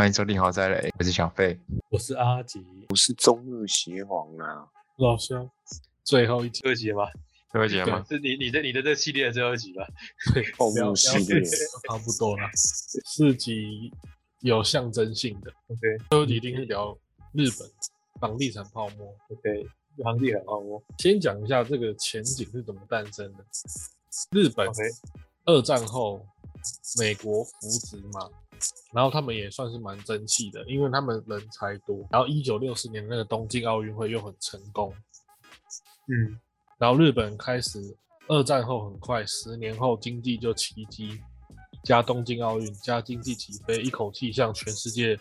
欢迎收听豪宅雷，我是小费。我是阿吉，我是中日协皇啊，老乡，最后一集，最后一集吗？最后一集了吗？是你你的你的这系列的最后一集吧？对，动不要物系列，差不多了，四集有象征性的，OK 最后一集一定是聊日本房地产泡沫。OK，房地产泡沫。先讲一下这个前景是怎么诞生的。日本 OK 二战后，美国扶植嘛，然后他们也算是蛮争气的，因为他们人才多。然后一九六四年那个东京奥运会又很成功，嗯，然后日本开始二战后很快，十年后经济就奇迹，加东京奥运加经济起飞，一口气向全世界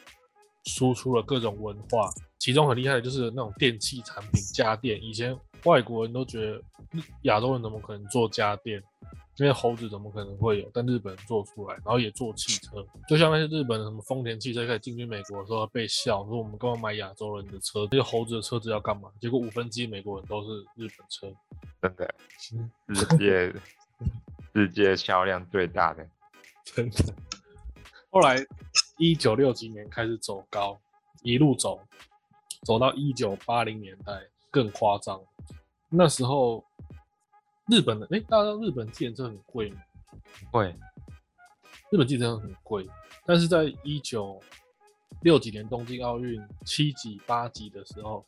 输出了各种文化。其中很厉害的就是那种电器产品、家电。以前外国人都觉得亚洲人怎么可能做家电，因为猴子怎么可能会有？但日本人做出来，然后也做汽车，就像那些日本的什么丰田汽车开始进军美国的时候被笑说我们干嘛买亚洲人的车？这些猴子的车子要干嘛？结果五分之一美国人都是日本车。真的，嗯世界世界销量最大的，真的。后来一九六几年开始走高，一路走，走到一九八零年代更夸张。那时候日本的哎、大家知道日本计程车很贵吗？贵日本计程车很贵，但是在一九六几年东京奥运七级八级的时候，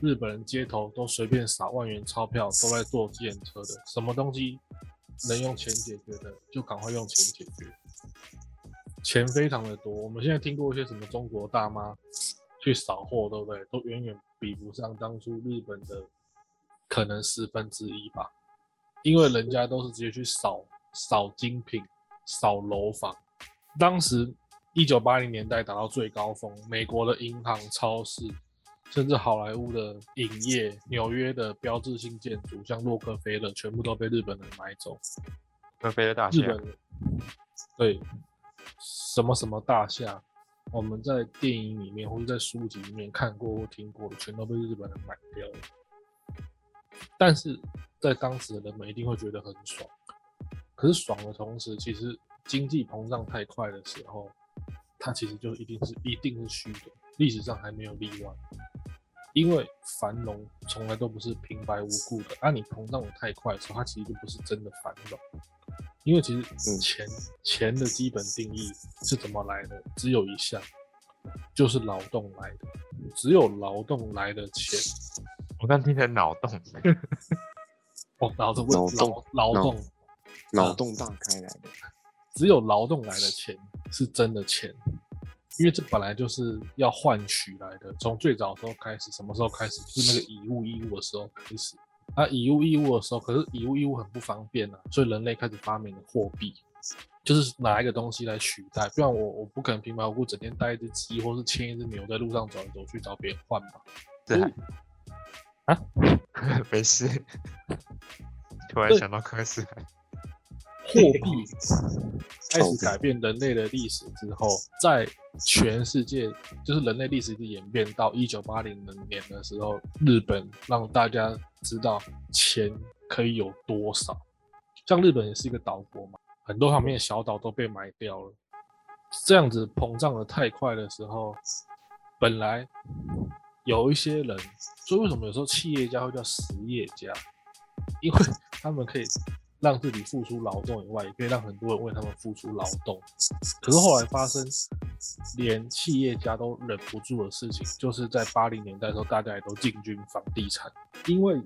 日本人街头都随便撒万元钞票，都在坐计程车的，什么东西能用钱解决的，就赶快用钱解决。钱非常的多，我们现在听过一些什么中国大妈去扫货，对不对？都远远比不上当初日本的可能十分之一吧，因为人家都是直接去扫扫精品、扫楼房。当时一九八零年代达到最高峰，美国的银行、超市，甚至好莱坞的影业、纽约的标志性建筑，像洛克菲勒，全部都被日本人买走。洛克菲勒大厦，日本人对什么什么大厦，我们在电影里面或者在书籍里面看过或听过的，全都被日本人买掉了。但是在当时的人们一定会觉得很爽，可是爽的同时，其实经济膨胀太快的时候，它其实就一定是一定是虚的，历史上还没有例外。因为繁荣从来都不是平白无故的，啊，你膨胀的太快的时候，它其实就不是真的繁荣。因为其实嗯钱、钱的基本定义是怎么来的？只有一项，就是劳动来的。只有劳动来的钱，我刚听成脑洞，哦，劳动脑子脑劳劳动，脑洞大开来的，只有劳动来的钱是真的钱，因为这本来就是要换取来的。从最早的时候开始，什么时候开始？就是那个以物易物的时候开始。啊，以物易物的时候，可是以物易物很不方便啊，所以人类开始发明了货币，就是拿一个东西来取代。不然我我不可能平白无故整天带一只鸡或是牵一只牛在路上走来走去找别人换吧。这还啊，没事。突然想到科斯海，货币开始改变人类的历史之后，在全世界就是人类历史的演变到一九八零年的时候，日本让大家知道钱可以有多少。像日本也是一个岛国嘛，很多旁边的小岛都被埋掉了。这样子膨胀的太快的时候，本来有一些人，所以为什么有时候企业家会叫实业家？因为 他们可以让自己付出劳动以外，也可以让很多人为他们付出劳动。可是后来发生连企业家都忍不住的事情，就是在八零年代的时候，大家也都进军房地产，因为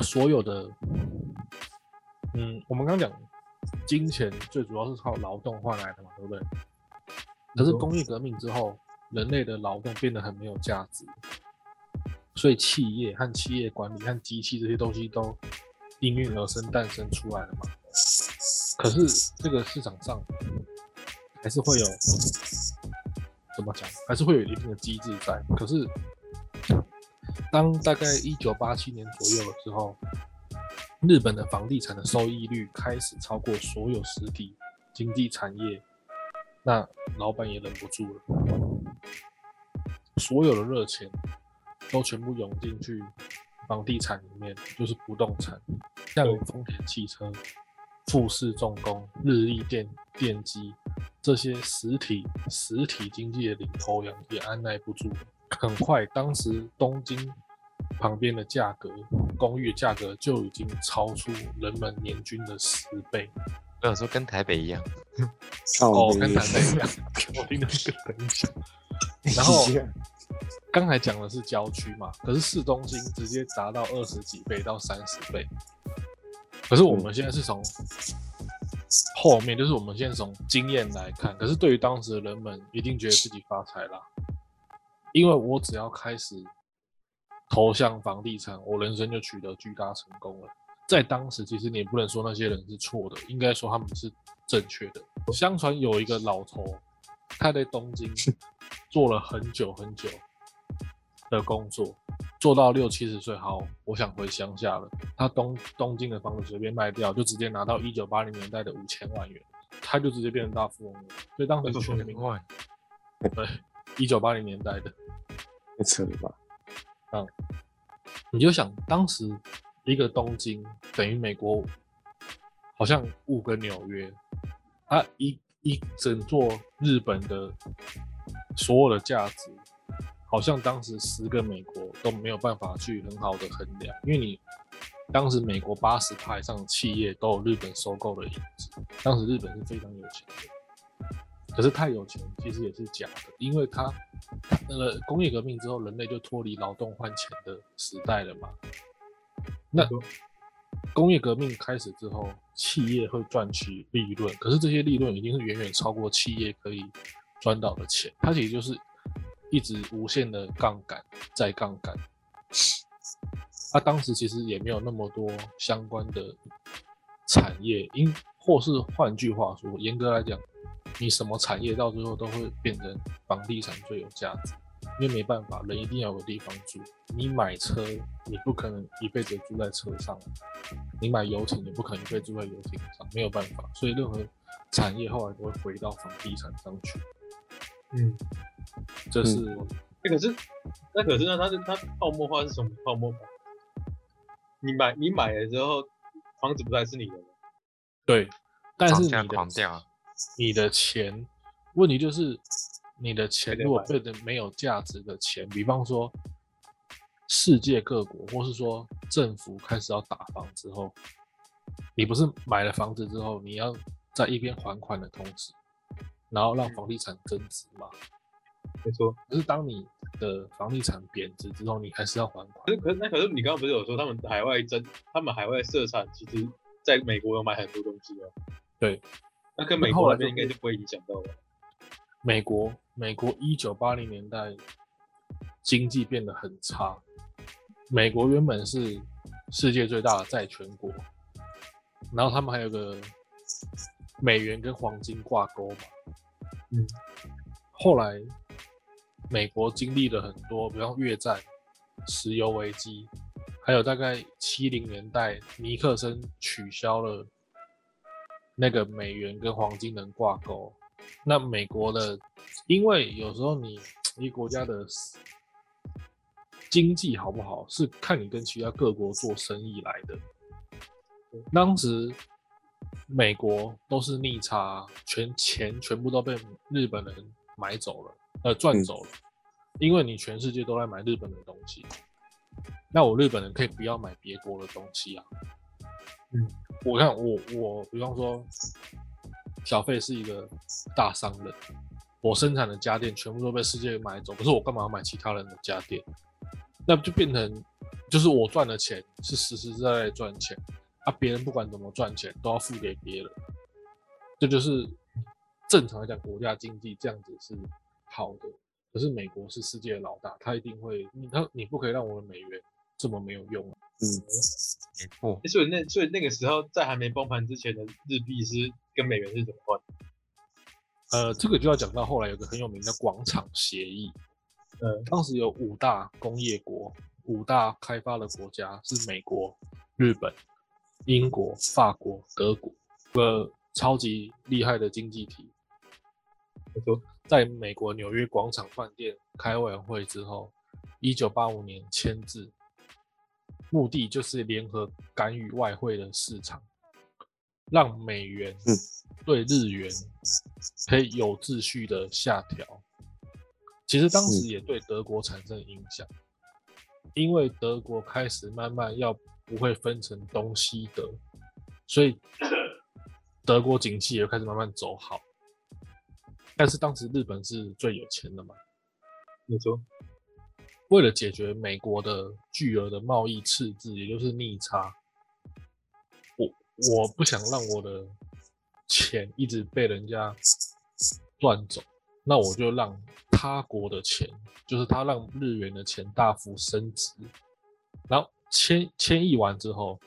所有的，嗯，我们刚刚讲金钱最主要是靠劳动换来的嘛，对不对？可是工业革命之后，人类的劳动变得很没有价值，所以企业和企业管理和机器这些东西都应运而生、诞生出来了嘛。可是这个市场上还是会有怎么讲，还是会有一定的机制在。可是当大概一九八七年左右的时候，日本的房地产的收益率开始超过所有实体经济产业，那老板也忍不住了，所有的热钱都全部涌进去房地产里面，就是不动产，像丰田汽车、富士重工、日立电电机这些实体实体经济的领头羊也按耐不住，很快，当时东京旁边的价格，公寓的价格就已经超出人们年均的十倍。我想说跟台北一样，哦，跟台北一样，我听到这个很像。然后刚才讲的是郊区嘛，可是市中心直接砸到二十几倍到三十倍。可是我们现在是从后面，就是我们现在从经验来看，可是对于当时的人们，一定觉得自己发财啦，因为我只要开始投向房地产，我人生就取得巨大成功了。在当时，其实你也不能说那些人是错的，应该说他们是正确的。相传有一个老头，他在东京 做了很久很久的工作，做到六七十岁，好，我想回乡下了。他东东京的房子随便卖掉，就直接拿到一九八零年代的五千万元，他就直接变成大富翁了。所以当时全民万，对一九八零年代的，太扯了吧？你就想当时一个东京等于美国好像五个纽约，它一一整座日本的所有的价值，好像当时十个美国都没有办法去很好的衡量，因为你当时美国八十派以上的企业都有日本收购的影子，当时日本是非常有钱的，可是太有钱其实也是假的，因为它那个工业革命之后，人类就脱离劳动换钱的时代了嘛。那工业革命开始之后，企业会赚取利润，可是这些利润已经是远远超过企业可以赚到的钱，它其实就是一直无限的杠杆再杠杆。他、当时其实也没有那么多相关的产业，因或是换句话说，严格来讲，你什么产业到最后都会变成房地产最有价值，因为没办法，人一定要有地方住。你买车，你不可能一辈子住在车上；你买游艇，你不可能一辈子住在游艇上，没有办法。所以任何产业后来都会回到房地产上去，嗯，这是、那可是，那可是那它是它泡沫化是什么泡沫化？你买你买了之后，房子不再是你的了。对。但是你的掉，啊你的钱，问题就是你的钱如果买变成没有价值的钱，比方说世界各国，或是说政府开始要打房之后，你不是买了房子之后，你要在一边还款的同时，然后让房地产增值嘛？没错，可是当你的房地产贬值之后，你还是要还款可。是可是那可是你刚刚不是有说他们海外增，他们海外设厂其实在美国有买很多东西哦。对，那跟美后来就国那边应该就不会影响到了。美国，美国一九八零年代经济变得很差。美国原本是世界最大的债权国，然后他们还有个美元跟黄金挂钩嘛。嗯，后来美国经历了很多，比方越战、石油危机，还有大概七零年代尼克森取消了那个美元跟黄金能挂钩。那美国的，因为有时候你一国家的经济好不好，是看你跟其他各国做生意来的。当时美国都是逆差，全钱全部都被日本人买走了，呃，赚走了，因为你全世界都在买日本的东西，那我日本人可以不要买别国的东西啊。嗯，我看我我比方说，小费是一个大商人，我生产的家电全部都被世界买走，可是我干嘛要买其他人的家电？那就变成就是我赚的钱是实实在在赚钱，啊，别人不管怎么赚钱都要付给别人，这就是正常来讲国家经济这样子是好的。可是美国是世界的老大，他一定会，你他你不可以让我的美元这么没有用啊。嗯，没错，欸所以那所以那个时候在还没崩盘之前的日币是跟美元是怎么换？呃，这个就要讲到后来有个很有名的广场协议，嗯当时有五大工业国，五大开发的国家是美国、日本、英国、法国、德国，个超级厉害的经济体。没错，在美国纽约广场饭店开完会之后，一九八五年签字，目的就是联合干预外汇的市场。让美元嗯对日元可以有秩序的下调。其实当时也对德国产生影响，因为德国开始慢慢要不会分成东西德，所以德国经济也开始慢慢走好。但是当时日本是最有钱的嘛，没错，为了解决美国的巨额的贸易赤字，也就是逆差，我我不想让我的钱一直被人家赚走，那我就让他国的钱，就是他让日元的钱大幅升值，然后千千亿完之后，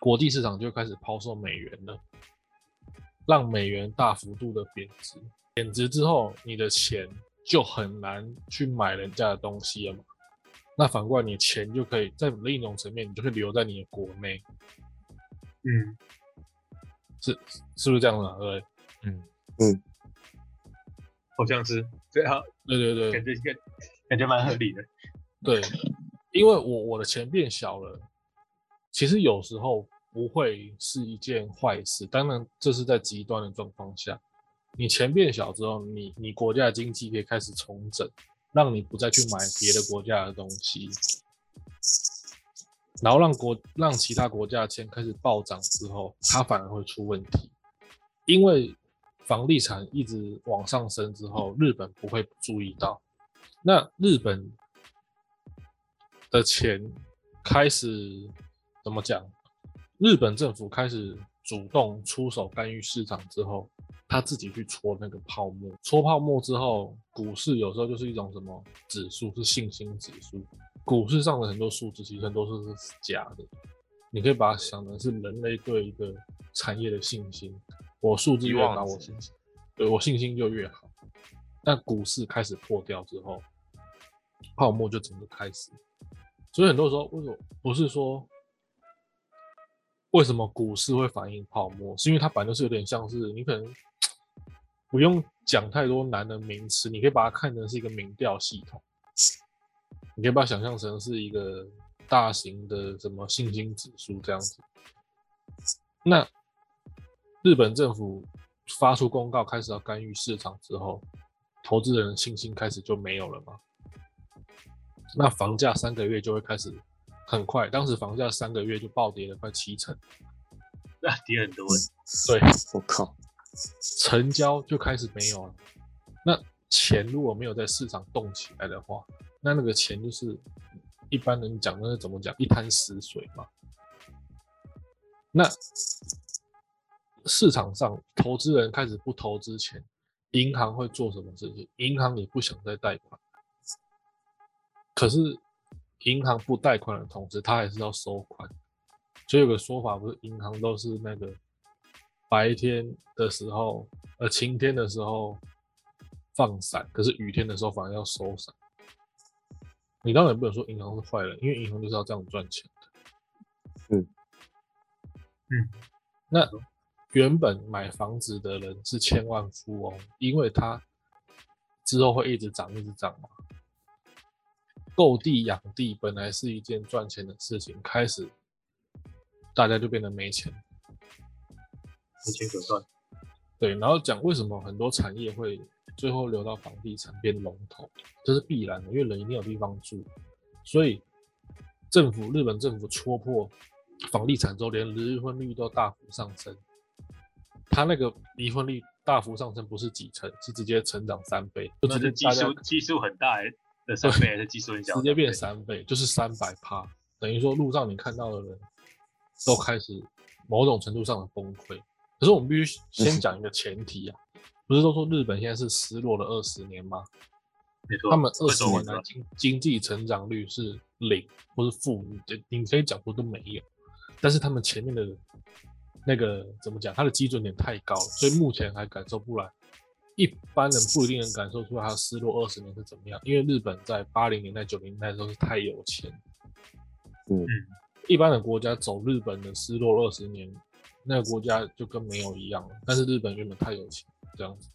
国际市场就开始抛售美元了，让美元大幅度的贬值，贬值之后，你的钱就很难去买人家的东西了嘛。那反过来，你钱就可以在另一种层面，你就可以留在你的国内，嗯，是是不是这样的、啊？对嗯，好像是对啊，对对对感觉感感觉蛮合理的。对，因为我我的钱变小了，其实有时候不会是一件坏事。当然，这是在极端的状况下，你钱变小之后，你你国家的经济可以开始重整，让你不再去买别的国家的东西，然后让国让其他国家的钱开始暴涨之后，它反而会出问题，因为房地产一直往上升之后，日本不会注意到，那日本的钱开始怎么讲？日本政府开始主动出手干预市场之后，他自己去戳那个泡沫，戳泡沫之后，股市有时候就是一种什么指数，是信心指数。股市上的很多数字其实都是是假的，你可以把它想成是人类对一个产业的信心。我数字越高，我信心对我信心就越好。但股市开始破掉之后，泡沫就整个开始。所以很多时候，为什么不是说为什么股市会反应泡沫？是因为它本来就是有点像是你可能不用讲太多难的名词，你可以把它看成是一个民调系统，你可以把它想象成是一个大型的什么信心指数这样子。那日本政府发出公告开始要干预市场之后，投资人的信心开始就没有了吗？那房价三个月就会开始很快，当时房价三个月就暴跌了快七成，那跌很多欸，对，我靠，成交就开始没有了。那钱如果没有在市场动起来的话，那那个钱就是一般人讲那是怎么讲，一滩死水嘛。那市场上投资人开始不投资钱，银行会做什么事情？银行也不想再贷款，可是银行不贷款的同时，他还是要收款。所以有个说法，不是银行都是那个白天的时候，呃，晴天的时候放伞，可是雨天的时候反而要收伞。你当然不能说银行是坏人，因为银行就是要这样赚钱的。嗯嗯，那原本买房子的人是千万富翁，因为他之后会一直涨，一直涨嘛。购地养地本来是一件赚钱的事情，开始大家就变得没钱。没钱可赚。对，然后讲为什么很多产业会最后流到房地产变龙头，这是必然的，因为人一定有地方住，所以政府日本政府戳破房地产之后，连离婚率都大幅上升。他那个离婚率大幅上升不是几成，是直接成长三倍，就直接那是基数基数很大欸的三倍，还是基数很小？直接变三倍，就是三百趴，等于说路上你看到的人都开始某种程度上的崩溃。可是我们必须先讲一个前提啊，不是都说日本现在是失落了二十年吗？没错，他们二十年来经经济成长率是零或是负，你你可以讲说都没有，但是他们前面的那个怎么讲，它的基准点太高了，所以目前还感受不来。一般人不一定能感受出来它失落二十年是怎么样，因为日本在八零年代、九零年代的时候是太有钱，嗯嗯，一般的国家走日本的失落二十年，那个国家就跟没有一样了。但是日本原本太有钱，这样子。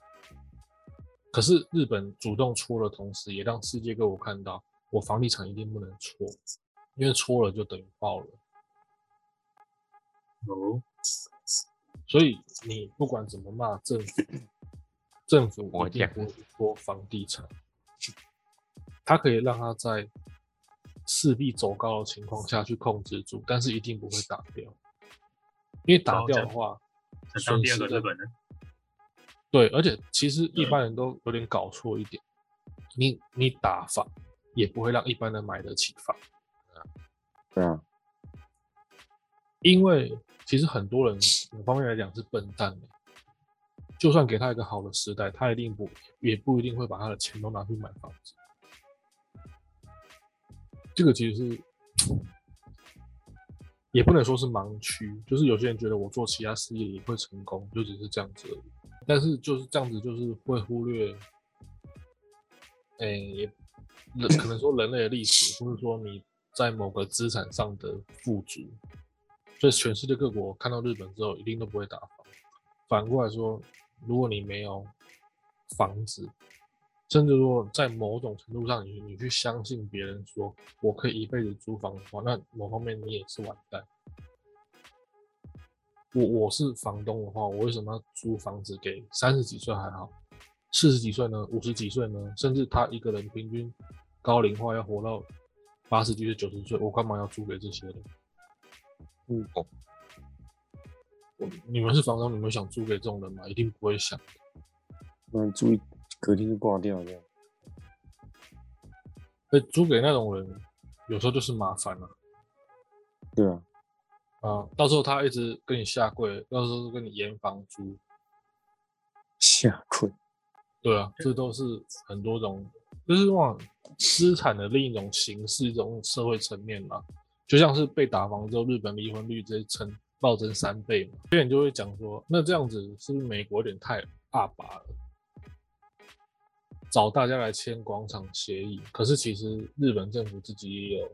可是日本主动戳的同时，也让世界各国看到，我房地产一定不能戳，因为戳了就等于爆了。哦，所以你不管怎么骂政府，政府一定不会做房地产，它可以让它在势必走高的情况下去控制住，但是一定不会打掉，因为打掉的话，想当第二个损失的日本人，对，而且其实一般人都有点搞错一点，你你打房也不会让一般人买得起房，对啊，因为其实很多人某方面来讲是笨蛋的，就算给他一个好的时代，他一定不也不一定会把他的钱都拿去买房子。这个其实是也不能说是盲区，就是有些人觉得我做其他事业也会成功，就只是这样子而已。但是就是这样子，就是会忽略，诶、也人可能说人类的历史，或者说你在某个资产上的富足，所以全世界各国看到日本之后，一定都不会打房。反过来说，如果你没有房子，甚至说在某种程度上你，你去相信别人说我可以一辈子租房的话，那某方面你也是完蛋。我我是房东的话，我为什么要租房子给三十几岁还好，四十几岁呢？五十几岁呢？甚至他一个人平均高龄化要活到八十几岁、九十岁，我干嘛要租给这些人？嗯你们是房东，你们想租给这种人吗？一定不会想。不然注意隔天就挂掉这样。被租给那种人，有时候就是麻烦了对啊，啊。到时候他一直跟你下跪，到时候跟你延房租，下跪。对啊，这都是很多种，就是往资产的另一种形式，一种社会层面嘛。就像是被打房之后，日本离婚率直接成暴增三倍嘛。有人就会讲说，那这样子是不是美国有点太阿拔了？找大家来签广场协议，可是其实日本政府自己也有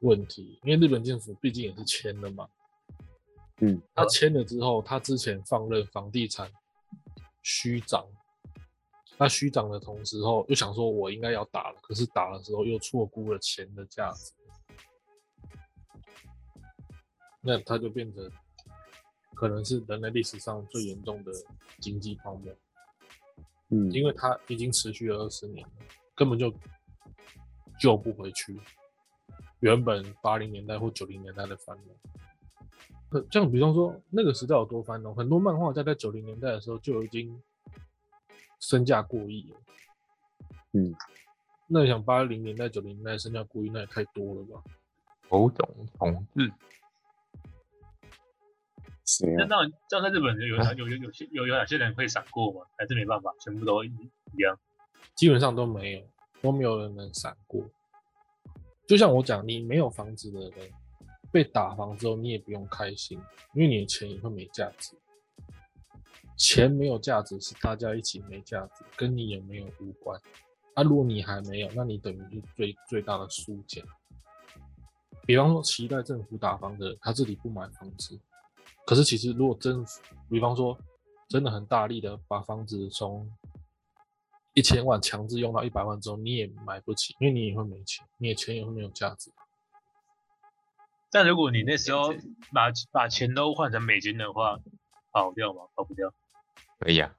问题，因为日本政府毕竟也是签了嘛。嗯，他签了之后，他之前放任房地产虚涨，那虚涨的同时后又想说我应该要打了，可是打的时候又错估了钱的价值，那它就变成可能是人类历史上最严重的经济泡沫。嗯，因为它已经持续了二十年了，根本就救不回去原本八零年代或九零年代的繁荣。呃像比方说那个时代有多繁荣，很多漫画家在九零年代的时候就已经身价过亿了。嗯，那你想八零年代、九零年代身价过亿，那也太多了吧？某种统治，那当然，这样在日本有有有有有些有有哪些人会闪过吗？还是没办法，全部都一一样？基本上都没有，都没有人能闪过。就像我讲，你没有房子的人被打房之后，你也不用开心，因为你的钱也会没价值。钱没有价值是大家一起没价值，跟你有没有无关。啊，如果你还没有，那你等于是最最大的输家。比方说，期待政府打房的人，他自己不买房子，可是其实如果政府，比方说真的很大力的把房子从一千万强制用到一百万之后，你也买不起，因为你也会没钱，你的钱也会没有价值。但如果你那时候把把钱都换成美金的话，跑掉吗？跑不掉。可以啊，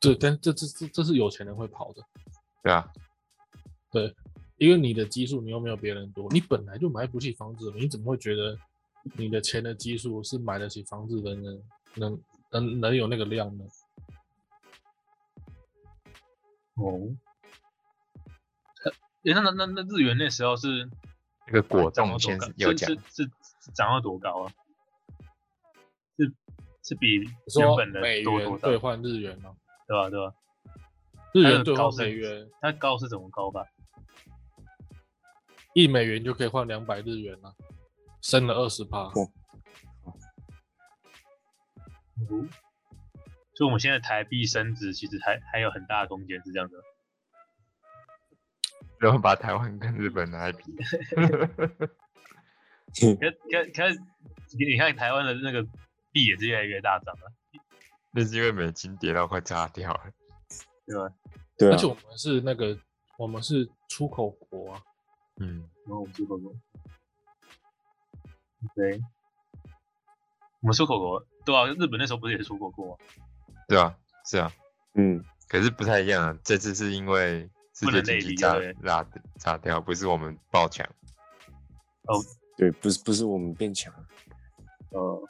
对，但这这这这是有钱人会跑的，对啊，对因为你的基数你又没有别人多，你本来就买不起房子，你怎么会觉得你的钱的基数是买得起房子的人能能能有那个量呢？哦。诶那那那那日元那时候是那个果冻先高？有讲是是，是是涨到多高啊？是是比原本的美多多少？元兑换日元吗？对吧？对吧？日元兑换高美元，它高是怎么高吧？一美元就可以换两百日元了，升了二十趴。哦嗯，所以我们现在台币升值其实还还有很大的空间，是这样的。然后把台湾跟日本拿来比，可可可，你看台湾的那个币也是越来越大涨了，那是因为美金跌到快炸掉了。对吧？对啊而且，我们是那个，我们是出口国啊，嗯，然后我们出口中，对，我们出口国，对啊，日本那时候不是也是出口国吗？对啊，是啊，嗯，可是不太一样啊。这次是因为世界经济炸炸炸掉，不是我们爆强。哦对，不是不是我们变强，哦，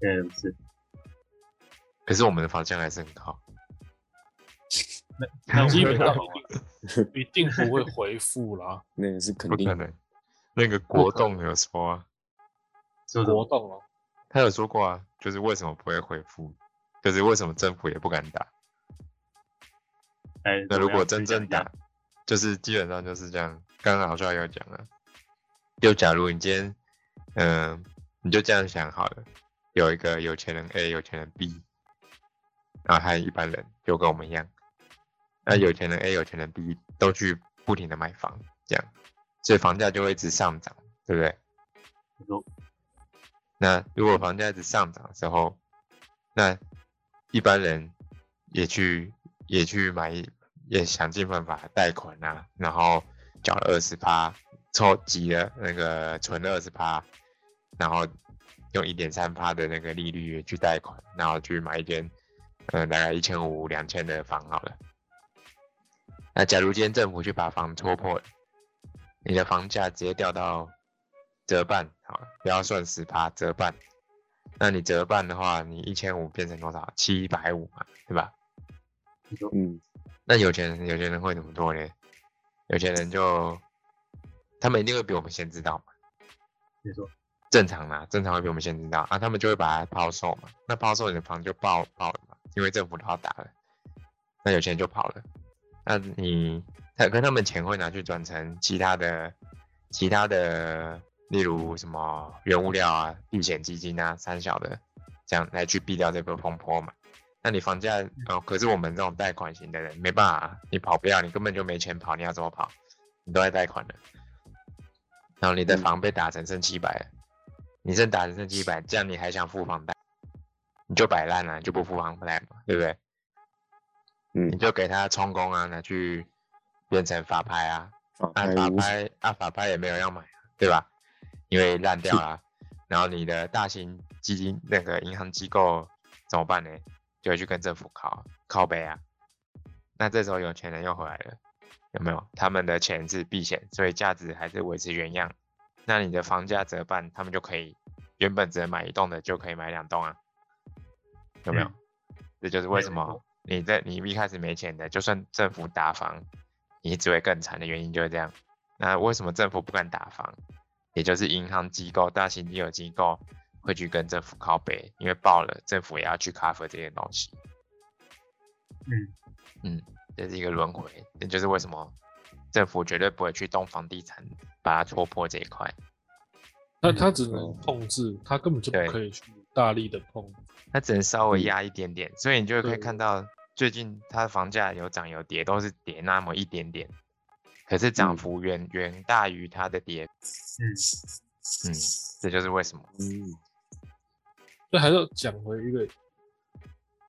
嗯，是，可是我们的房价还是很好。那我基本上一定不会回复啦。那个是肯定的。那个国栋有说啊，是不是活动哦，他有说过啊，就是为什么不会回复，就是为什么政府也不敢打。哎，那如果真正打，就是基本上就是这样。刚刚老帅有讲了，就假如你今天，嗯、你就这样想好了，有一个有钱人 A，有钱人 B，然后还有一般人，就跟我们一样。那有钱人 A、有钱人 B 都去不停的买房，这样，所以房价就会一直上涨，对不对？那如果房价一直上涨的时候，那一般人也去也去买，也想尽办法贷款啊，然后缴了二十趴，凑集了那个存了二十趴，然后用一点三趴的那个利率去贷款，然后去买一间，呃，大概一千五两千的房好了。那假如今天政府去把房戳破了，你的房价直接掉到折半，好了，不要算十趴，折半。那你折半的话，你一千五变成多少？七百五嘛，对吧？嗯，那有钱人，有钱人会怎么做呢？有钱人就，他们一定会比我们先知道嘛。你说正常啦，正常会比我们先知道啊，他们就会把它抛售嘛。那抛售你的房就爆爆了嘛，因为政府都要打了，那有钱人就跑了。那你他跟他们钱会拿去转成其他的其他的，例如什么原物料啊、避险基金啊、三小的，这样来去避掉这波风波嘛。那你房价哦，可是我们这种贷款型的人没办法，你跑不了，你根本就没钱跑，你要怎么跑？你都在贷款的，然后你的嗯房被打成剩七百了，你剩打成剩七百，这样你还想付房贷，你就摆烂了，你就不付房贷嘛，对不对？嗯你，就给他充公啊，拿去变成法拍啊，法啊法拍屋拍啊法拍也没有要买啊，对吧？因为烂掉了，然后你的大型基金那个银行机构怎么办呢？就会去跟政府靠靠背啊。那这时候有钱人又回来了，有没有？他们的钱是避险，所以价值还是维持原样。那你的房价折半，他们就可以原本只能买一栋的，就可以买两栋啊，有没有？嗯这就是为什么你在你一开始没钱的，就算政府打房，你只会更惨的原因就是这样。那为什么政府不敢打房？也就是银行机构、大型金融机构会去跟政府靠背，因为爆了，政府也要去 cover 这些东西。嗯嗯，这是一个轮回，这就是为什么政府绝对不会去动房地产，把它戳破这一块。那他只能哦控制，他根本就不可以去大力的碰。他只能稍微嗯压一点点，所以你就会可以看到最近它的房价有涨有跌，都是跌那么一点点，可是涨嗯幅远远大于它的跌，嗯，嗯，这就是为什么。嗯，所以还是要讲回一个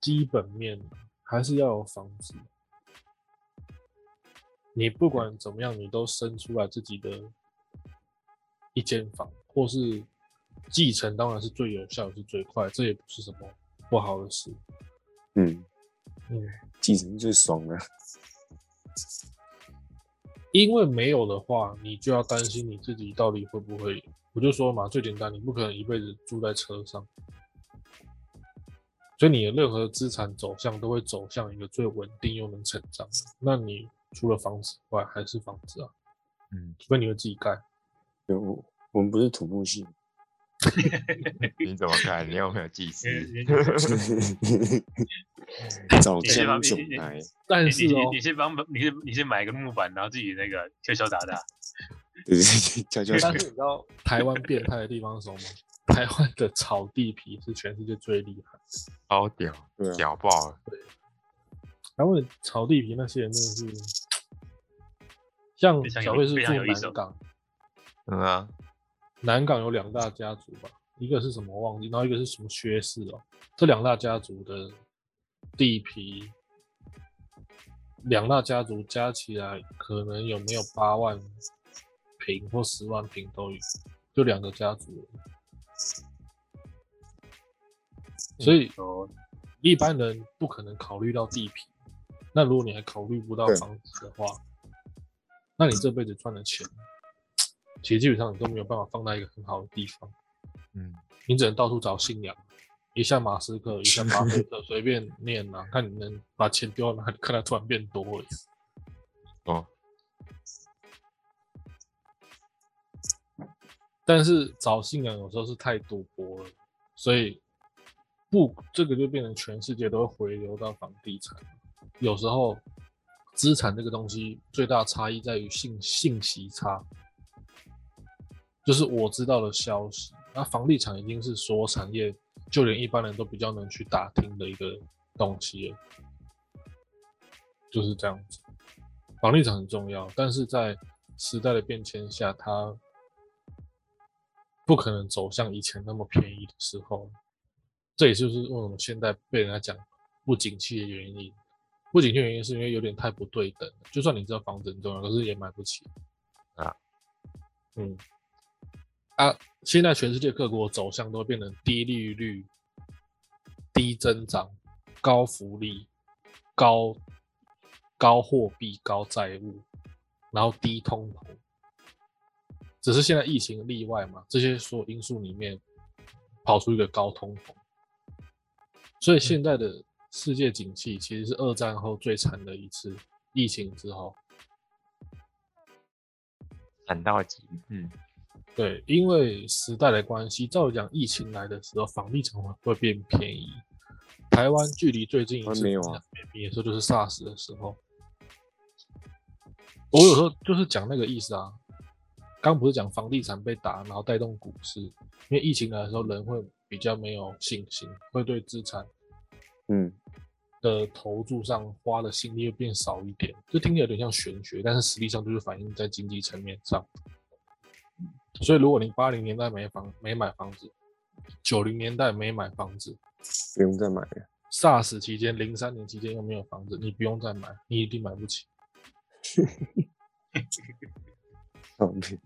基本面，还是要有房子。你不管怎么样，你都生出来自己的一间房，或是继承，当然是最有效，也是最快，这也不是什么不好的事。嗯，嗯，继承最爽的，因为没有的话，你就要担心你自己到底会不会。我就说嘛，最简单，你不可能一辈子住在车上，所以你的任何资产走向都会走向一个最稳定又能成长。那你除了房子外，还是房子啊，嗯，除非你会自己盖。对我我们不是土木系，你怎么看？你有没有技师？你 早你先把江你你总来，但是哦你你你，先帮你先你先买个木板，然后自己那个敲敲打打，对对对，教教但是你知道台湾变态的地方是什么吗？台湾的炒地皮是全世界最厉害的。超屌，屌爆了！台湾的炒地皮那些人真的是，像小慧是住非常有一手南港，嗯啊，南港有两大家族吧，一个是什么忘记，然后一个是什么薛氏哦，这两大家族的地皮，两大家族加起来可能有没有八万平或十万平都有，就两个家族。所以哦，一般人不可能考虑到地皮。那如果你还考虑不到房子的话，那你这辈子赚的钱，其实基本上你都没有办法放在一个很好的地方，嗯，你只能到处找信仰，一下马斯克，一下巴菲特，随便念啊，看你能把钱丢到哪里，看它突然变多了。哦，但是找信仰有时候是太赌博了，所以不，这个就变成全世界都会回流到房地产。有时候资产这个东西最大差异在于信信息差，就是我知道的消息。那房地产已经是所有产业，就连一般人都比较能去打听的一个东西了，就是这样子。房地产很重要，但是在时代的变迁下，它不可能走向以前那么便宜的时候。这也就是为什么现在被人家讲不景气的原因。不景气的原因是因为有点太不对等了。就算你知道房子很重要，可是也买不起啊。嗯，啊，现在全世界各国走向都变成低利率、低增长、高福利、高高货币、高债务，然后低通膨。只是现在疫情例外嘛，这些所有因素里面跑出一个高通膨，所以现在的世界景气其实是二战后最惨的一次疫情之后。惨到极，嗯，对，因为时代的关系，照理讲，疫情来的时候，房地产会变便宜。台湾距离最近一次还没有啊变便宜的时候，就是 SARS 的时候。我有时候就是讲那个意思啊。刚不是讲房地产被打，然后带动股市，因为疫情来的时候，人会比较没有信心，会对资产嗯，的投注上花的心力会变少一点，这听起来有点像玄学，但是实际上就是反映在经济层面上。所以，如果你八零年代没房没买房子，九零年代没买房子不用再买了。，SARS 期间零三年期间又没有房子，你不用再买，你一定买不起。哦，是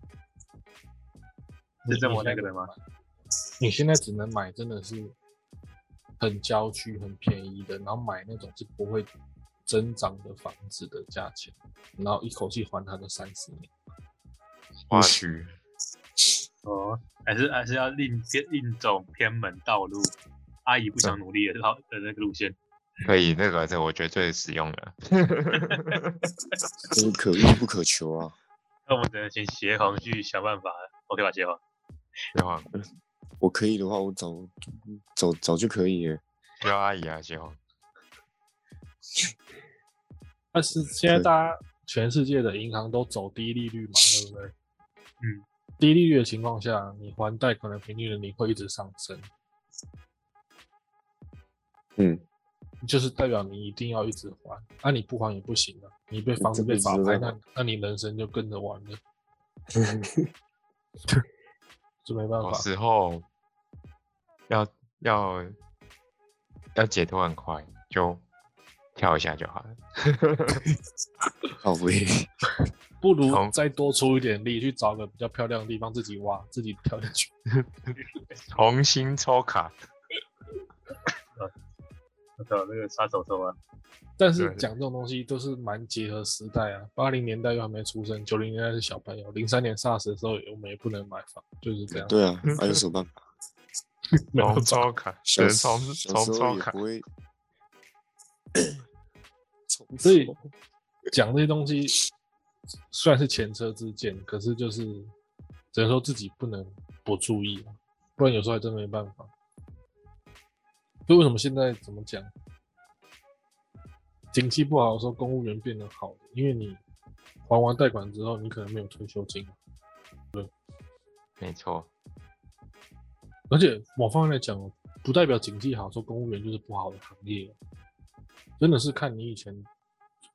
这么那个的吗？你现在只能买真的是很郊区、很便宜的，然后买那种是不会增长的房子的价钱，然后一口气还它个三十年。花区，哦，还是还是要另偏另走偏门道路，阿姨不想努力的道的那个路线。可以，那个这我觉得最实用了。就是可遇不可求啊。那我们只能请协皇去想办法了，OK 吧，协皇？希望我可以的话，我早早早就可以了。不要阿姨啊，希望但是现在大家全世界的银行都走低利率嘛，对不对？嗯，低利率的情况下，你还贷款的平均年龄会一直上升，嗯，就是代表你一定要一直还，那、你不还也不行啊，你被房子被法拍，那那你人生就跟着完了，就没办法有法。时候要要要解脱很快，就跳一下就好了。好喂，不如再多出一点力，去找个比较漂亮的地方自己挖，自己跳下去。重新抽卡，我找，那个杀手抽啊，但是讲这种东西都是蛮结合时代啊。八零年代又还没出生，九零年代是小朋友，零三年 SARS 的时候我们也不能买房，就是这样。对啊，还有什么办法？没抽卡，小时重重抽候也不。会重 所以 讲这些东西虽然是前车之鉴，可是就是只能说自己不能不注意啊，不然有时候还真没办法。所以为什么现在怎么讲，景气不好的时候，公务员变得好的，因为你还完贷款之后，你可能没有退休金，对没错，而且某方面来讲，不代表经济好说公务员就是不好的行业，真的是看你以前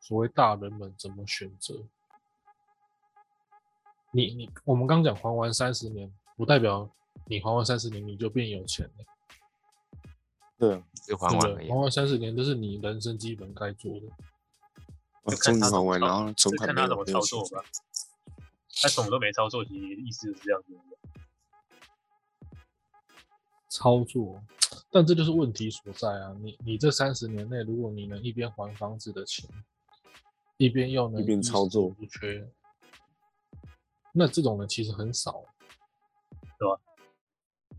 所谓大人们怎么选择。你你我们刚讲还完三十年，不代表你还完三十年你就变有钱了，对还完而已对？还。完三十年，这是你人生基本该做的。啊就看终于还完，看他怎么操作吧。他什么都没操作，其实意思是这样子的。操作，但这就是问题所在啊！你你这三十年内，如果你能一边还房子的钱，一边又能一边操作不缺，那这种人其实很少，对吧，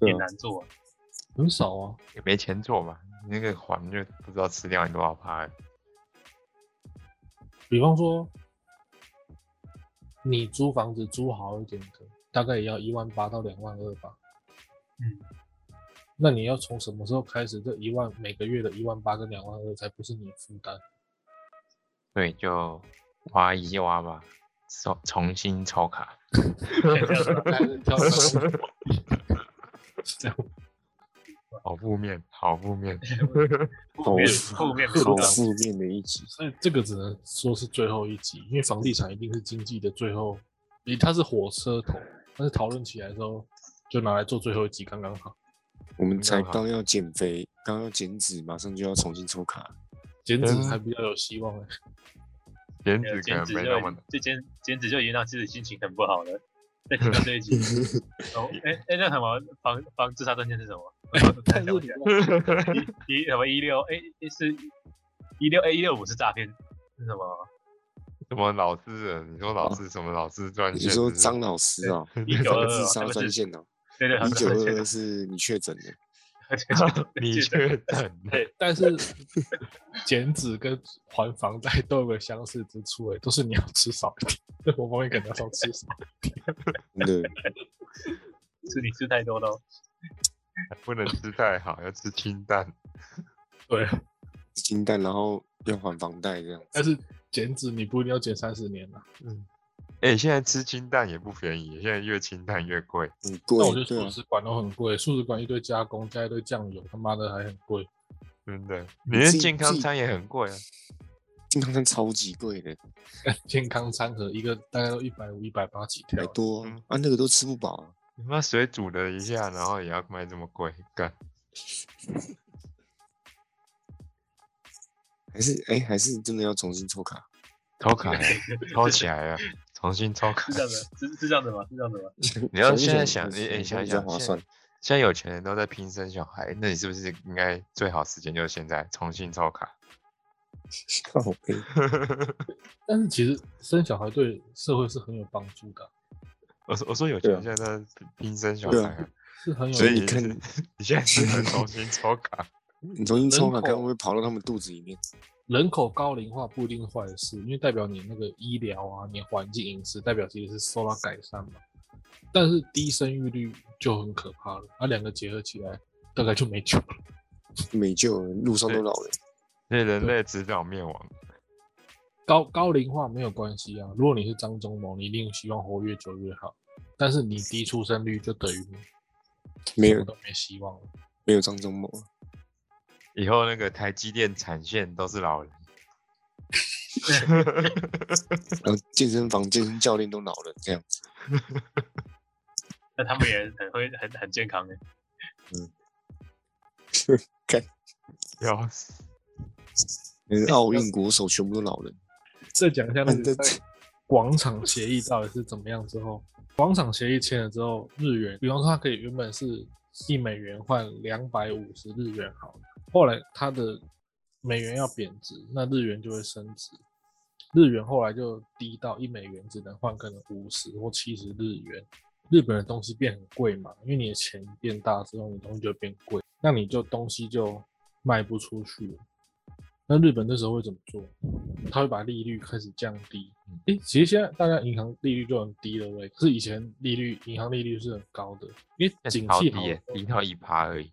也难做、啊。很少啊。也没钱做嘛，那个还就不知道吃掉你多少趴了。比方说，你租房子租好一点的，大概也要一万八到两万二吧。嗯，那你要从什么时候开始，这一万每个月的一万八跟两万二才不是你负担？对，就挖一挖吧，重重新抽卡。好负面，好负面。负面好负面好负面负面的一集，所以这个只能说是最后一集，因为房地产一定是经济的最后，诶，它是火车头，但是讨论起来的时候就拿来做最后一集，刚刚好。我们才刚要减肥，刚要减脂，马上就要重新抽卡，减脂嗯还比较有希望欸减脂可能减脂就没那么就减减脂就已经让自己心情很不好了。再听到这一集，哦，哎哎，那什么防防自杀专线是什么？但是你一一什么一六哎是一六哎一六五是诈骗是什么？什么老师的？你说老师什么老师专你线？你说张老师啊，一九二 自杀专线哦，对对，一九很二二是你确诊的，你确诊的？但是减脂跟还房贷都有个相似之处，哎，都是你要吃少一点。我方面可能要少吃少。一点，对，是你吃太多了哦。不能吃太好，要吃清淡。对，清淡，然后要还房贷这样，但是减脂你不一定要减三十年啊。嗯，哎、现在吃清淡也不便宜，现在越清淡越贵。很那我觉得贵，对啊，素食馆都很贵，素食馆一堆加工加一堆酱油，他妈的还很贵。真的，你的健康餐也很贵啊。健康餐超级贵的，健康餐盒一个大概都一百五、一百八起跳百。多啊嗯，啊那个都吃不饱啊，你妈水煮了一下，然后也要卖这么贵，干。还是哎还是真的要重新抽卡，抽卡了，抽起来了，重新抽卡是。这样的，是是这样的吗？是这样的吗？你要现在想，选你哎、想一想，现划算在现在有钱人都在拼生小孩，那你是不是应该最好时间就是现在重新抽卡？靠背，但是其实生小孩对社会是很有帮助的，我说我说有钱人现在在拼生小孩啊，是很有。所以你看是你现在是很重新抽卡。你重新抽卡，人口看会不会跑到他们肚子里面？人口高龄化不一定是坏事，因为代表你那个医疗啊、你环境、饮食，代表其实是受到改善嘛。但是低生育率就很可怕了，啊，两个结合起来，大概就没救了。没救了，路上都老人，所以人类迟早灭亡。高高龄化没有关系啊，如果你是张忠谋，你一定希望活越久越好。但是你低出生率就等于没有都没希望了。没有张忠谋，以后那个台积电产线都是老人。然后健身房健身教练都老人这样子，那他们也很会很很健康的。看要死！连奥运国手全部都老人，再讲一下那个在广场协议到底是怎么样之后，广场协议签了之后，日元，比方说它可以原本是一美元换两百五十日元好了，后来它的美元要贬值，那日元就会升值，日元后来就低到一美元只能换可能五十或七十日元。日本的东西变很贵嘛，因为你的钱变大之后，你东西就变贵，那你就东西就卖不出去了。那日本那时候会怎么做？他会把利率开始降低。诶，其实现在大家银行利率就很低了，喂，可是以前利率银行利率是很高的，因为景气好的时，候低到一趴而已。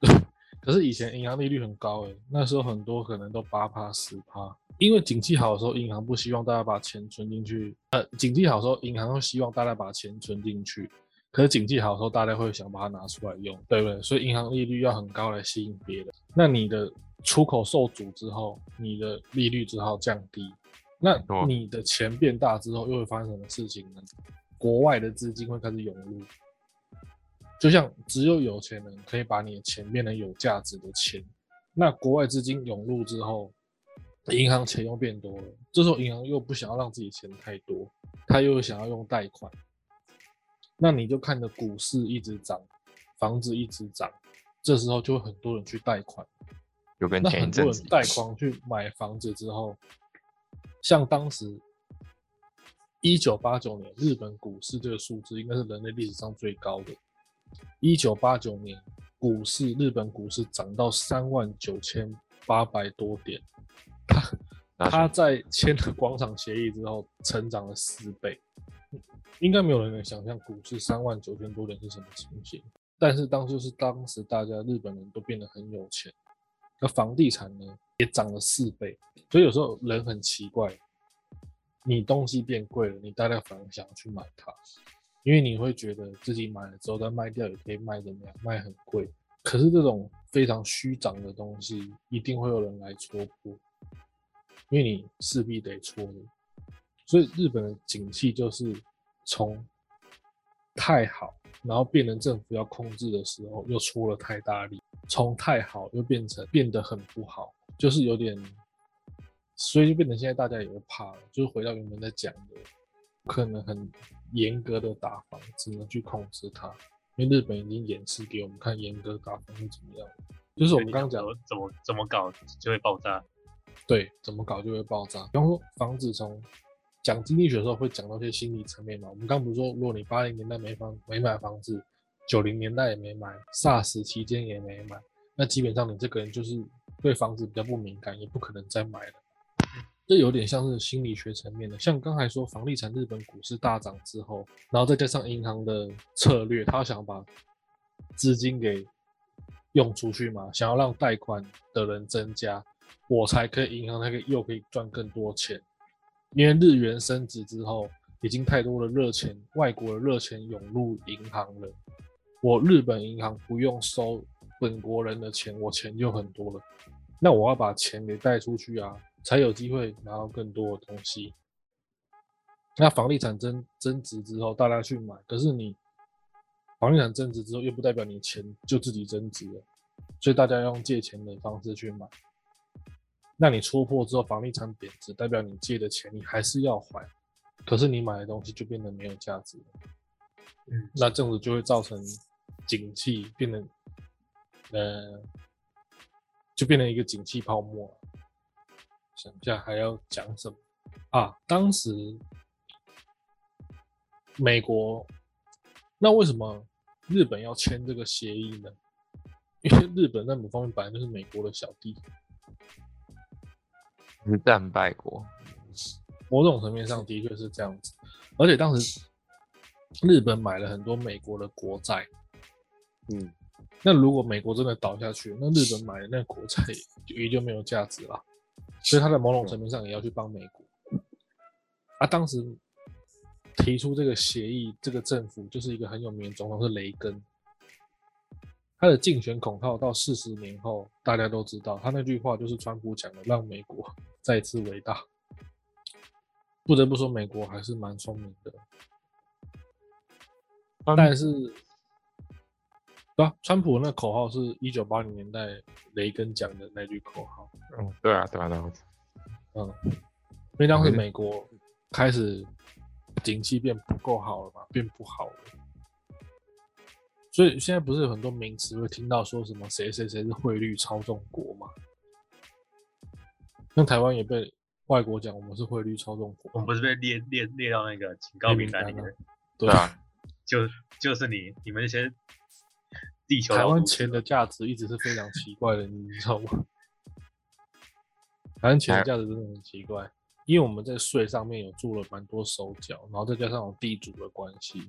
可是以前银行利率很高诶，那时候很多可能都八趴十趴，因为景气好的时候，银行不希望大家把钱存进去。呃，景气好的时候，银行会希望大家把钱存进去，可是景气好的时候，大家会想把它拿出来用，对不对？所以银行利率要很高来吸引别人。那你的出口受阻之后，你的利率只好降低。那你的钱变大之后，又会发生什么事情呢？国外的资金会开始涌入，就像只有有钱人可以把你的钱变成有价值的钱。那国外资金涌入之后，银行钱又变多了，这时候银行又不想要让自己钱太多，他又想要用贷款，那你就看着股市一直涨，房子一直涨，这时候就会很多人去贷款。就跟那前一阵子很多人贷款去买房子之后，像当时一九八九年日本股市这个数字应该是人类历史上最高的。一九八九年股市日本股市涨到三万九千八百多点，他他在签了广场协议之后，成长了四倍。应该没有人能想象股市三万九千多点是什么情形。但是当就是当时大家日本人都变得很有钱，那房地产呢也涨了四倍。所以有时候人很奇怪，你东西变贵了，你大家反而想要去买它，因为你会觉得自己买了之后再卖掉也可以卖怎么样，卖很贵。可是这种非常虚涨的东西，一定会有人来戳破，因为你势必得戳的。所以日本的景气就是从太好，然后变成政府要控制的时候，又出了太大力，从太好又变成变得很不好，就是有点，所以就变成现在大家也会怕了，就是回到原本在讲的，可能很严格的打防，只能去控制它，因为日本已经演示给我们看严格打防是怎么样，就是我们刚刚讲的怎么怎么搞就会爆炸。对，怎么搞就会爆炸。比方说，房子从讲经济学的时候会讲到一些心理层面嘛。我们刚不是说，如果你八零年代没房没买房子，九零年代也没买，SARS 期间也没买，那基本上你这个人就是对房子比较不敏感，也不可能再买了。这有点像是心理学层面的，像刚才说房地产日本股市大涨之后，然后再加上银行的策略，他想把资金给用出去嘛，想要让贷款的人增加，我才可以银行才可以又可以赚更多钱，因为日元升值之后，已经太多的热钱，外国的热钱涌入银行了。我日本银行不用收本国人的钱，我钱就很多了。那我要把钱给带出去啊，才有机会拿到更多的东西。那房地产增增值之后，大家去买，可是你房地产增值之后，又不代表你钱就自己增值了，所以大家用借钱的方式去买。那你戳破之后，房地产贬值，代表你借的钱你还是要还，可是你买的东西就变得没有价值了。嗯，那这样子就会造成景气变得，呃，就变成一个景气泡沫。想一下还要讲什么啊？当时美国，那为什么日本要签这个协议呢？因为日本在某方面本来就是美国的小弟，是战败国，某种层面上的确是这样子。而且当时日本买了很多美国的国债，嗯，那如果美国真的倒下去，那日本买的那国债 就也就没有价值了。所以他在某种层面上也要去帮美国。啊，当时提出这个协议，这个政府就是一个很有名的总统是雷根。他的竞选口号到四十年后，大家都知道，他那句话就是川普讲的，让美国再次伟大。不得不说，美国还是蛮聪明的。但是，对啊，川普那口号是一九八零年代雷根讲的那句口号。嗯，对啊，对啊，对啊，嗯，因为当时美国开始景气变不够好了嘛，变不好了，所以现在不是有很多名词会听到说什么谁谁谁是汇率操纵国嘛？那台湾也被外国讲我们是汇率操纵国，我们不是被列列列到那个警告名单里面？对对啊，就就是你你们那些地球台湾钱的价值一直是非常奇怪的，你知道吗？台湾钱的价值真的很奇怪，因为我们在税上面有做了蛮多手脚，然后再加上有地主的关系，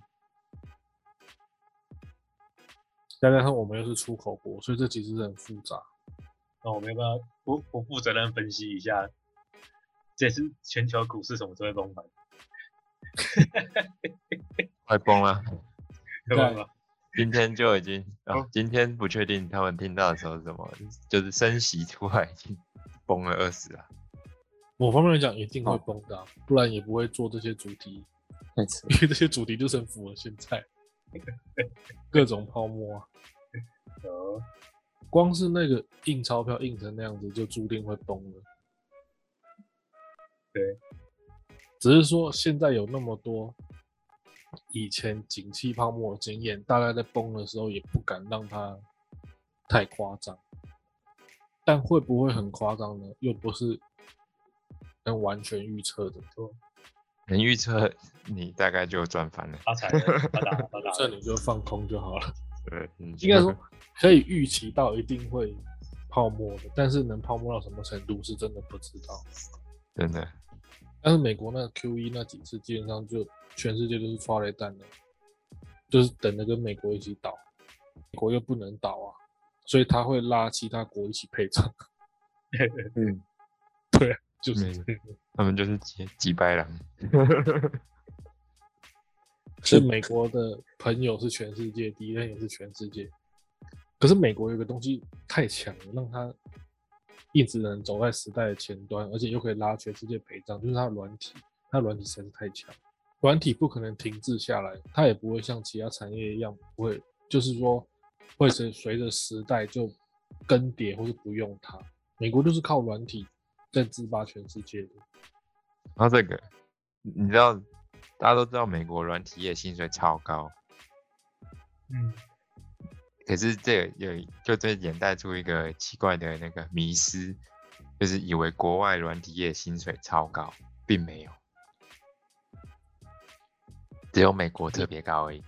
再加上我们又是出口国，所以这其实是很复杂。那我们要不要不不负责任分析一下，这次全球股市什么时候会崩盘？快崩了。对吧？今天就已经啊哦，今天不确定他们听到的时候是什么，就是升息出来已经崩了二十了。某方面来讲，一定会崩的啊、不然也不会做这些主题，因为这些主题就是很符合现在 各种泡沫啊。呃，光是那个印钞票印成那样子，就注定会崩了。对，只是说现在有那么多以前景气泡沫的经验，大概在崩的时候也不敢让它太夸张，但会不会很夸张呢？又不是能完全预测的。能预测你大概就赚翻了。发财了，发达发达了。这你就放空就好了。对，应应该说可以预期到一定会泡沫的，但是能泡沫到什么程度是真的不知道。真的，但是美国那个 Q E 那几次基本上就全世界都是发雷弹的，就是等着跟美国一起倒，美国又不能倒啊，所以他会拉其他国一起配账。嗯，对啊，就是。他们就是几几百狼。是美国的朋友是全世界，敌人也是全世界。可是美国有个东西太强了，让他一直能走在时代的前端，而且又可以拉全世界陪葬，就是它的软体，它的软体实在是太强，软体不可能停滞下来，它也不会像其他产业一样不会，就是说会随随着时代就更迭或是不用它。美国就是靠软体在制霸全世界的。然后这个，你知道，大家都知道美国软体业薪水超高，嗯，可是这有就这演带出一个奇怪的那个迷思，就是以为国外软体业薪水超高，并没有，只有美国特别高而已。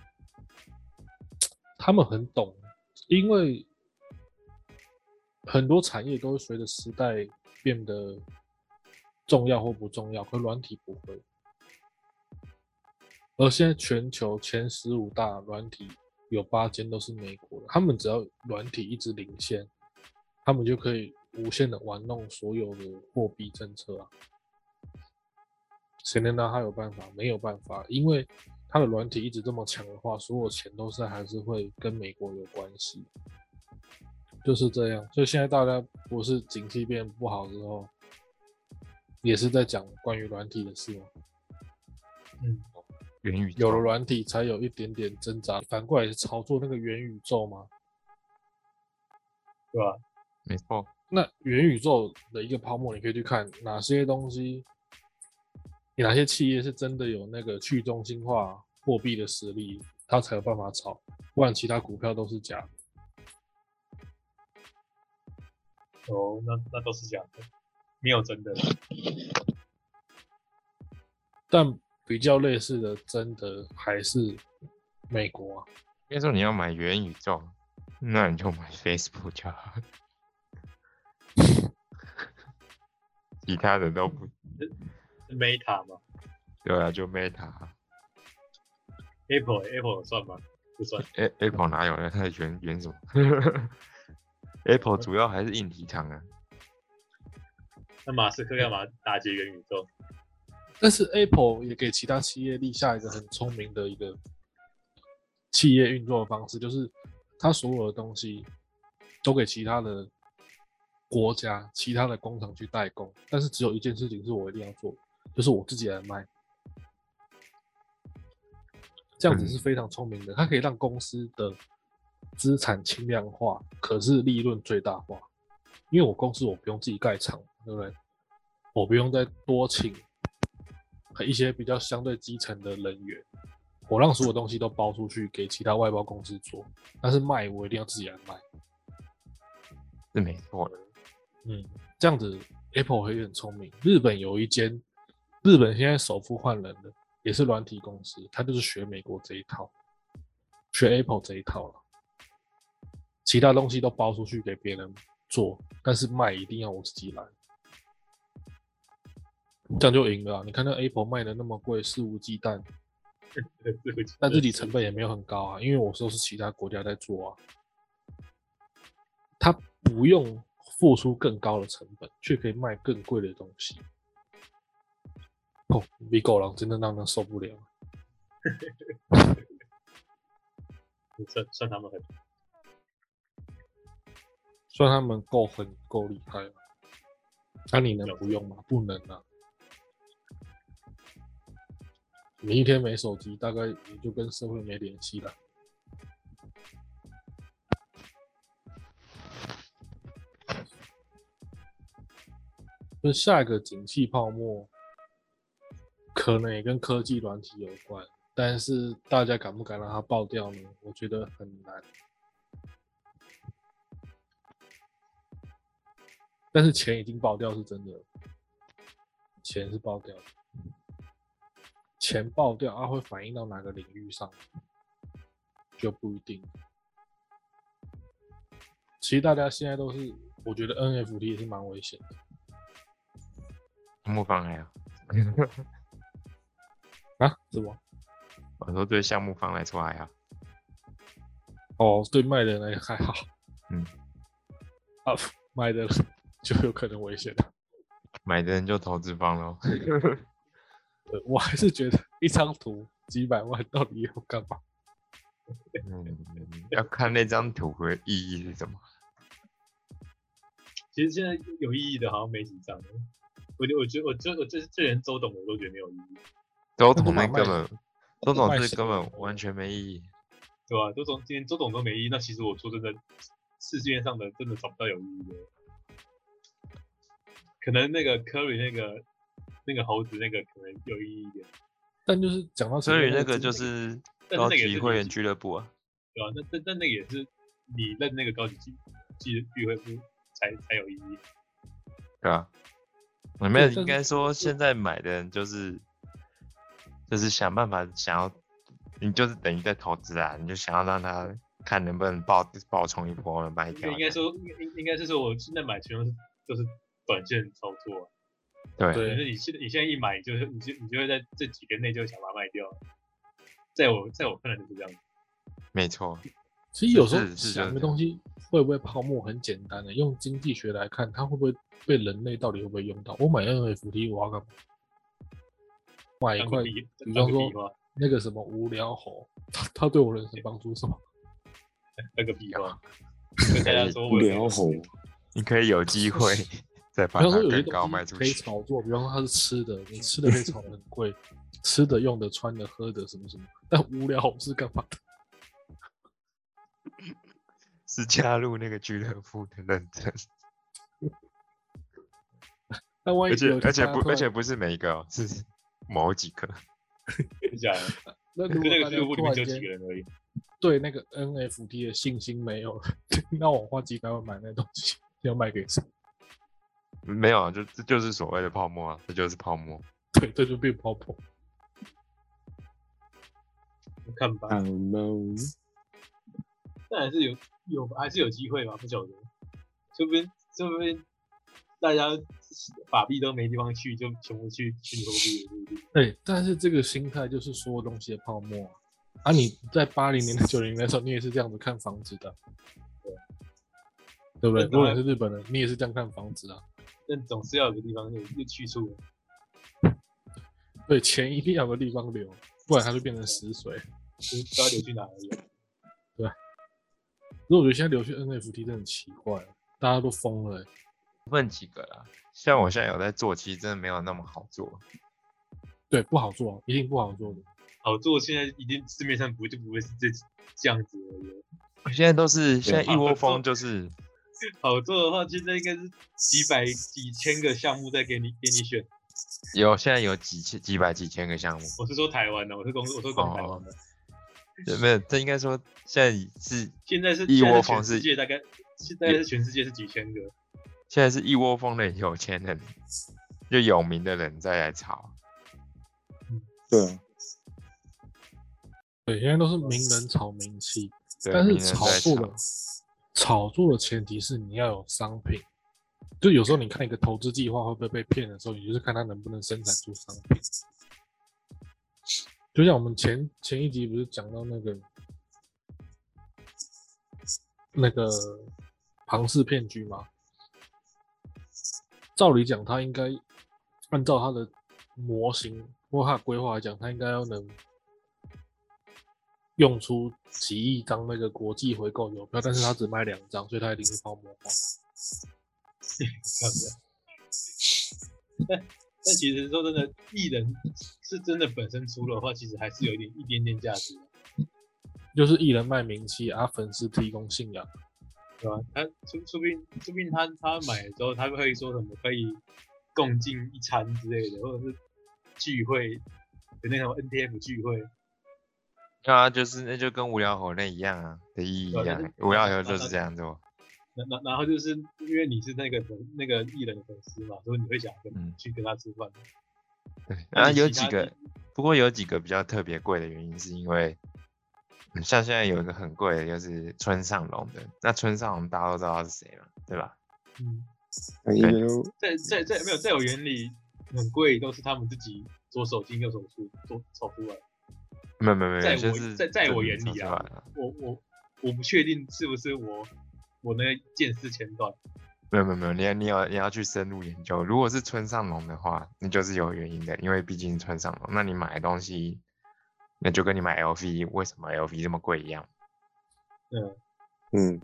他们很懂，因为很多产业都会随着时代变得重要或不重要，可软体不会。而现在全球前十五大软体有八间都是美国的，他们只要软体一直领先，他们就可以无限的玩弄所有的货币政策啊。谁能拿他有办法？没有办法，因为他的软体一直这么强的话，所有钱都是还是会跟美国有关系，就是这样。所以现在大家不是景气变不好之后，也是在讲关于软体的事吗？嗯，元宇宙有了软体才有一点点挣扎，反过来是炒作那个元宇宙吗？对吧？没错，那元宇宙的一个泡沫，你可以去看哪些东西，哪些企业是真的有那个去中心化货币的实力，它才有办法炒，不然其他股票都是假的。哦，那那都是假的，没有真的。但比较类似的，真的还是美国啊。应该说你要买元宇宙，那你就买 Facebook 就好，其他的都不是 Meta 吗对啊，就 Meta。？Apple Apple 算吗？不算。A Apple 哪有呢？它元元什么？Apple 主要还是硬体厂啊。那马斯克干嘛打击元宇宙？但是 Apple 也给其他企业立下一个很聪明的一个企业运作的方式，就是它所有的东西都给其他的国家、其他的工厂去代工，但是只有一件事情是我一定要做，就是我自己来卖。这样子是非常聪明的，它可以让公司的资产轻量化，可是利润最大化。因为我公司我不用自己盖厂，对不对？我不用再多请一些比较相对基层的人员，我让所有东西都包出去给其他外包公司做，但是卖我一定要自己来卖。是没错的。嗯，这样子 Apple 会很聪明。日本有一间，日本现在首富换人了，也是软体公司，他就是学美国这一套，学 Apple 这一套了，其他东西都包出去给别人做，但是卖一定要我自己来，这样就赢了啊、你看那 Apple 卖的那么贵，肆无忌惮，但自己成本也没有很高啊，因为我说是其他国家在做啊，他不用付出更高的成本，却可以卖更贵的东西。哦，比狗狼真的让人受不了。算算他们很算他们够狠够厉害了，那、你能不用吗？不能啊。你一天没手机，大概也就跟社会没联系了。就下一个景气泡沫，可能也跟科技软体有关，但是大家敢不敢让它爆掉呢？我觉得很难。但是钱已经爆掉是真的，钱是爆掉的，钱爆掉啊会反映到哪个领域上就不一定。其实大家现在都是，我觉得 NFT 也是蛮危险的。目方还好，啊？什么？我说对项目方来说还好。哦，对卖的人来还好。嗯。啊，卖的就有可能危险了。买的人就投资方喽。呃，我还是觉得一张图几百万到底要干嘛？嗯，要看那张图的意义是什么。其实现在有意义的，好像没几张。我觉，我觉，我这，我这，这连周董我都觉得没有意义。周董那根本，周董是根本完全没意义，对吧？周董今天周董都没意义，那其实我说真的，世界上的真的找不到有意义的。可能那个科里那个那个猴子那个可能有意义一点，但就是讲到所以那个就是高级会员俱乐部啊，对啊？那那那那个也是你认那个高级俱聚会部才才有意义，对啊。我没有，应该说现在买的人就是就是想办法想要，你就是等于在投资啊，你就想要让他看能不能爆爆冲一波卖掉。应该说应应该是说，我现在买全都是都是短线操作。对，可是你现你现在一买，就是你就你就会在这几天内就想把它卖掉。在我在我看来就是这样。没错。其实有时候想个东西会不会泡沫很简单的，用经济学来看，它会不会被人类到底会不会用到？我买 NFT 我要干嘛？买一块，比方说那个什么无聊猴，它它对我人生帮助什么？那个比方，跟大家说无聊猴，你可以有机会 再把它更高卖出去。可以炒作，比方说它是吃的，你吃的可以炒的很贵，吃的、用的、穿的、喝的什么什么。但无聊猴是干嘛的？是加入那个俱乐部的认证，而且而且不而且不是每一个，是某几个。假的？那那个俱乐部里面就几个人而已。对那个 NFT 的信心没有了，那我花几百万买那东西，要卖给谁？没有啊，就这就是所谓的泡沫啊，这就是泡沫。对，这就变泡沫。看吧。但还是有有还是有机会吧，不晓得，说不定说不定大家法币都没地方去，就全部去去投币。对，但是这个心态就是所有东西的泡沫啊！啊，你在八零年代、九零年代时候，你也是这样子看房子的，对对不对？如果你是日本人，你也是这样看房子啊。但总是要有个地方有有去处。对，钱一定要有个地方流，不然它就变成死水，不知道流去哪里。如果我觉得现在流去 NFT 真的很奇怪，大家都疯了。问几个啦，像我现在有在做，其实真的没有那么好做。对，不好做，一定不好做的。好做，现在一定市面上不就不会是这这样子了。现在都是现在一窝蜂，就是 好做的话，现在应该是几百几千个项目在给你给你选。有，现在有几千几百几千个项目。我是说台湾的，我是公我说公台湾的。没有，这应该说现在是现在是一窝蜂，世界大概现在是全世界是几千个，现在是一窝蜂的有钱人，就有名的人在来炒。对，对，现在都是名人炒名气，但是炒作的炒作的前提是你要有商品，就有时候你看一个投资计划会不会被骗的时候，你就是看他能不能生产出商品。就像我们前前一集不是讲到那个那个庞氏骗局吗？照理讲，他应该按照他的模型或他的规划来讲，他应该要能用出几亿张那个国际回购邮票，但是他只卖两张，所以他一定是泡沫化。但其实说真的，艺人是真的本身出的话，其实还是有一点一点点价值。就是艺人卖名气啊，粉丝提供信仰，对吧？他说说不定说不定他他买的时候，他会说什么可以共进一餐之类的，或者是聚会有那种 NTF 聚会。啊，就是那就跟无聊猴那一样啊的意义一样，无聊猴就是这样做。然然然后就是因为你是那个那个艺人的粉丝嘛，所以你会想跟、嗯去跟他吃饭。对，然后有几个，不过有几个比较特别贵的原因，是因为，嗯像现在有一个很贵的，就是村上隆的。那村上隆大家都知道是谁嘛，对吧？嗯，在在在没有在我眼里很贵，都是他们自己左手进右手出做炒出来。没有没有没有，在我在在我眼里啊我我我不确定是不是我我那个见识前段。没有没有没有，你要你要你要去深入研究。如果是村上隆的话，那就是有原因的，因为毕竟村上隆。那你买的东西，那就跟你买 LV 为什么 LV 这么贵一样。嗯，嗯，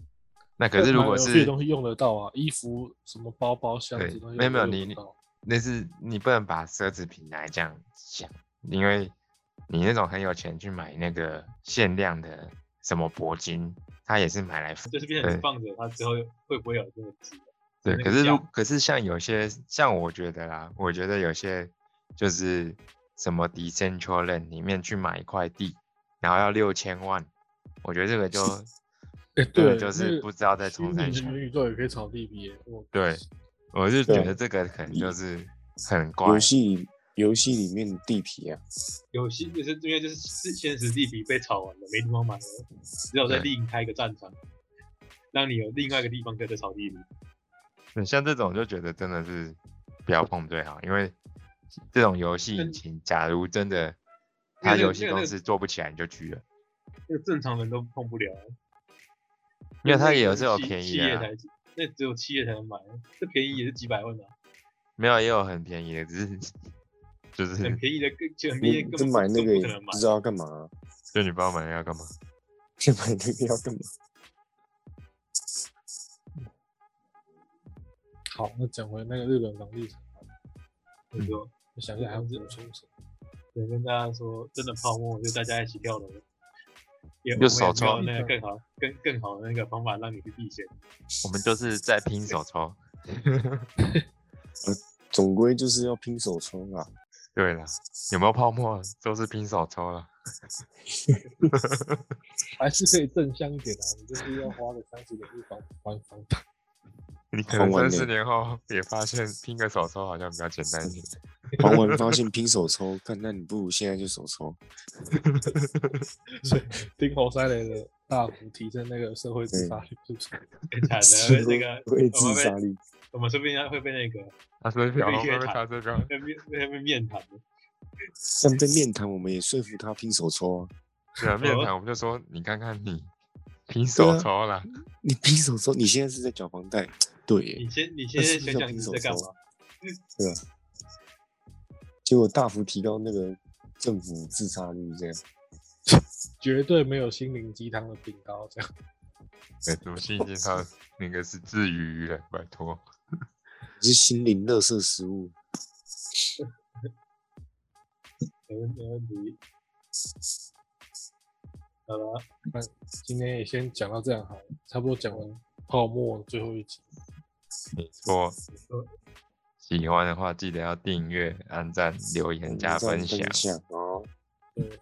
那可是如果是东西用得到啊，衣服什么包包箱对子东西没有没有你那是你不能把奢侈品来这样想，因为你那种很有钱去买那个限量的什么铂金，他也是买来就是变成放着它之后会不会有这个值？对，可是如可是像有些像我觉得啦，我觉得有些就是什么 Decentraland 里面去买一块地，然后要六千万，我觉得这个就 对，就是不知道在虚拟的冲三小。元宇宙也可以炒地皮对，我就觉得这个可能就是很怪游。戏里游戏里面的地皮啊，游戏就是因为就是是现实地皮被炒完了，没地方买了，只有在对。另开一个战场，让你有另外一个地方可以再炒地皮。那像这种就觉得真的是不要碰最好，因为这种游戏引擎，假如真的那个它游戏公司做不起来，你就狙了，那个正常人都碰不了，因为它也有是是有便宜的啊，那只有企业才能买，这便宜也是几百万啊，没有也有很便宜的，只是就是很便宜的更就很便宜买那个不。知道要干嘛啊，就你不知道买那个要干嘛。就买那个要干嘛？好，那讲回那个日本房地产，你说，我想一下还要补充什么？对，跟大家说，真的泡沫就大家一起跳楼，也就手抽我们也没有那个更好、更更好的那个方法让你去避险。我们就是在拼手抽。总归就是要拼手抽啦。对了，有没有泡沫都是拼手抽了。还是可以正向一点啊，你就是要花个三十点去房还房贷。你可能三十年后也发现拼个手抽好像比较简单一点。还完发现拼手抽，看那你不如现在就手抽。所以丁侯三雷的大幅提升那个社会自杀率，是不是？太惨了，那个会自杀率，我们说不定会被那个他说小龙会被面谈他这个，被面被被面谈的。但被面谈我们也说服他拼手抽啊。对啊，面哦谈 我们就说你看看你拼手抽了，你拼手抽，你现在是在缴房贷，对耶，你先你先想想你在干嘛？对吧？结果大幅提高那个政府自杀率，这样绝对没有心灵鸡汤的饼干这样。对，什么心灵鸡汤那个是治愈于人，拜托。是心灵乐色食物。没问没问题。好了，那今天也先讲到这样好了，差不多讲完泡沫最后一集。没错，喜欢的话记得要订阅、按赞、留言、加分享，享哦。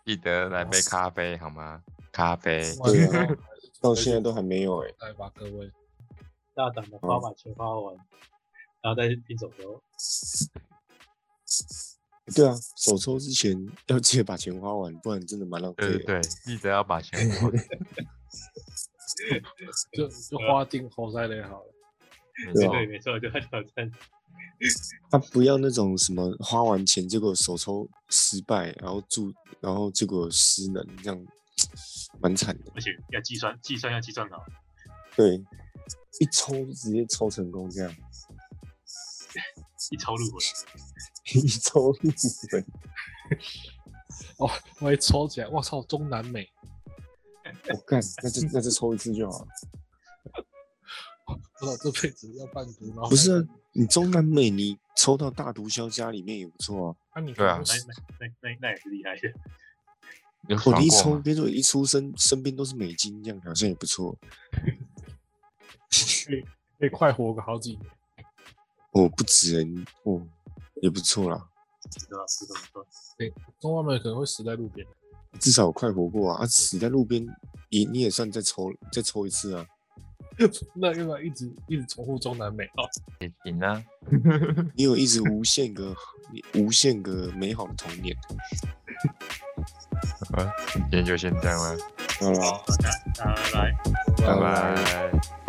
记得来杯咖啡好吗？咖啡，对啊到现在都还没有哎、来吧，各位。大胆的花把钱花完，然后再去拼手抽。对啊，手抽之前要记得把钱花完，不然真的蛮浪费的。对对对，记得要把钱花完。就就花进侯赛雷好了。对啊对，没错，就要挑战。他不要那种什么花完钱结果手抽失败，然后注，然后结果失能，这样蛮惨的。而且要计算，计算要计算好。对，一抽就直接抽成功，这样一抽入魂，一抽入门。哦，我一抽起来，我操，中南美，我干，那就那就抽一次就好了。不知道这辈子要半毒吗不是啊，你中南美你抽到大毒枭家里面也不错啊。那你对啊那那那那那也是厉害的。有我一抽？别说一出生身边都是美金，这样好像也不错。可以快活个好几年。哦，不止欸你哦，也不错啦，对吧？是的，没错。中南美可能会死在路边。至少有快活过啊。啊，死在路边你你也算再抽再抽一次啊。那要不要一直一直重复中南美啊？也行啊。你有一直无限个无限个美好的童年。好，今天就先这样了，好大家大家拜拜。拜拜拜拜。